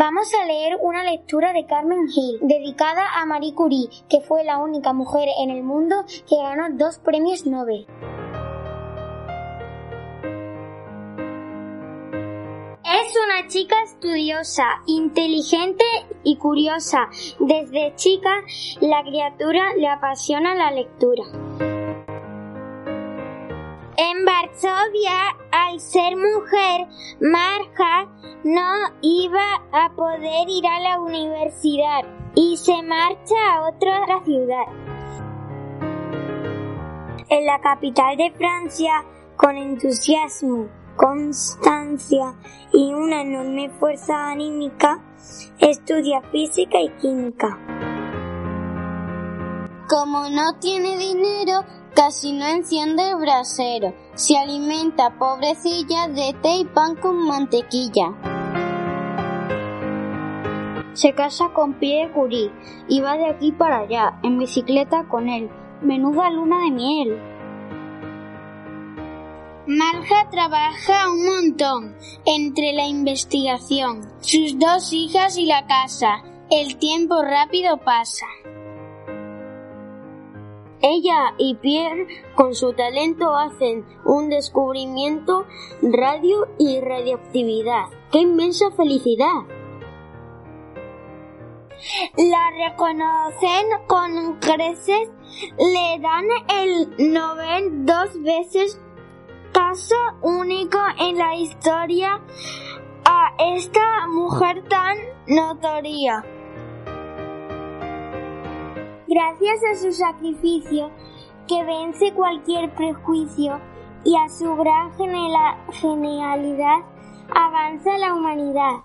Vamos a leer una lectura de Carmen Hill, dedicada a Marie Curie, que fue la única mujer en el mundo que ganó dos premios Nobel. Es una chica estudiosa, inteligente y curiosa. Desde chica, la criatura le apasiona la lectura. En Varsovia, al ser mujer, Marja no iba a poder ir a la universidad y se marcha a otra ciudad. En la capital de Francia, con entusiasmo, constancia y una enorme fuerza anímica, estudia física y química. Como no tiene dinero, casi no enciende el brasero. Se alimenta, pobrecilla, de té y pan con mantequilla. Se casa con Pierre Curie y va de aquí para allá, en bicicleta con él. Menuda luna de miel. Marja trabaja un montón entre la investigación, sus dos hijas y la casa. El tiempo rápido pasa. Ella y Pierre, con su talento, hacen un descubrimiento radio y radioactividad. ¡Qué inmensa felicidad! La reconocen con creces, le dan el Nobel dos veces, caso único en la historia a esta mujer tan notoria. Gracias a su sacrificio, que vence cualquier prejuicio, y a su gran genialidad, avanza la humanidad.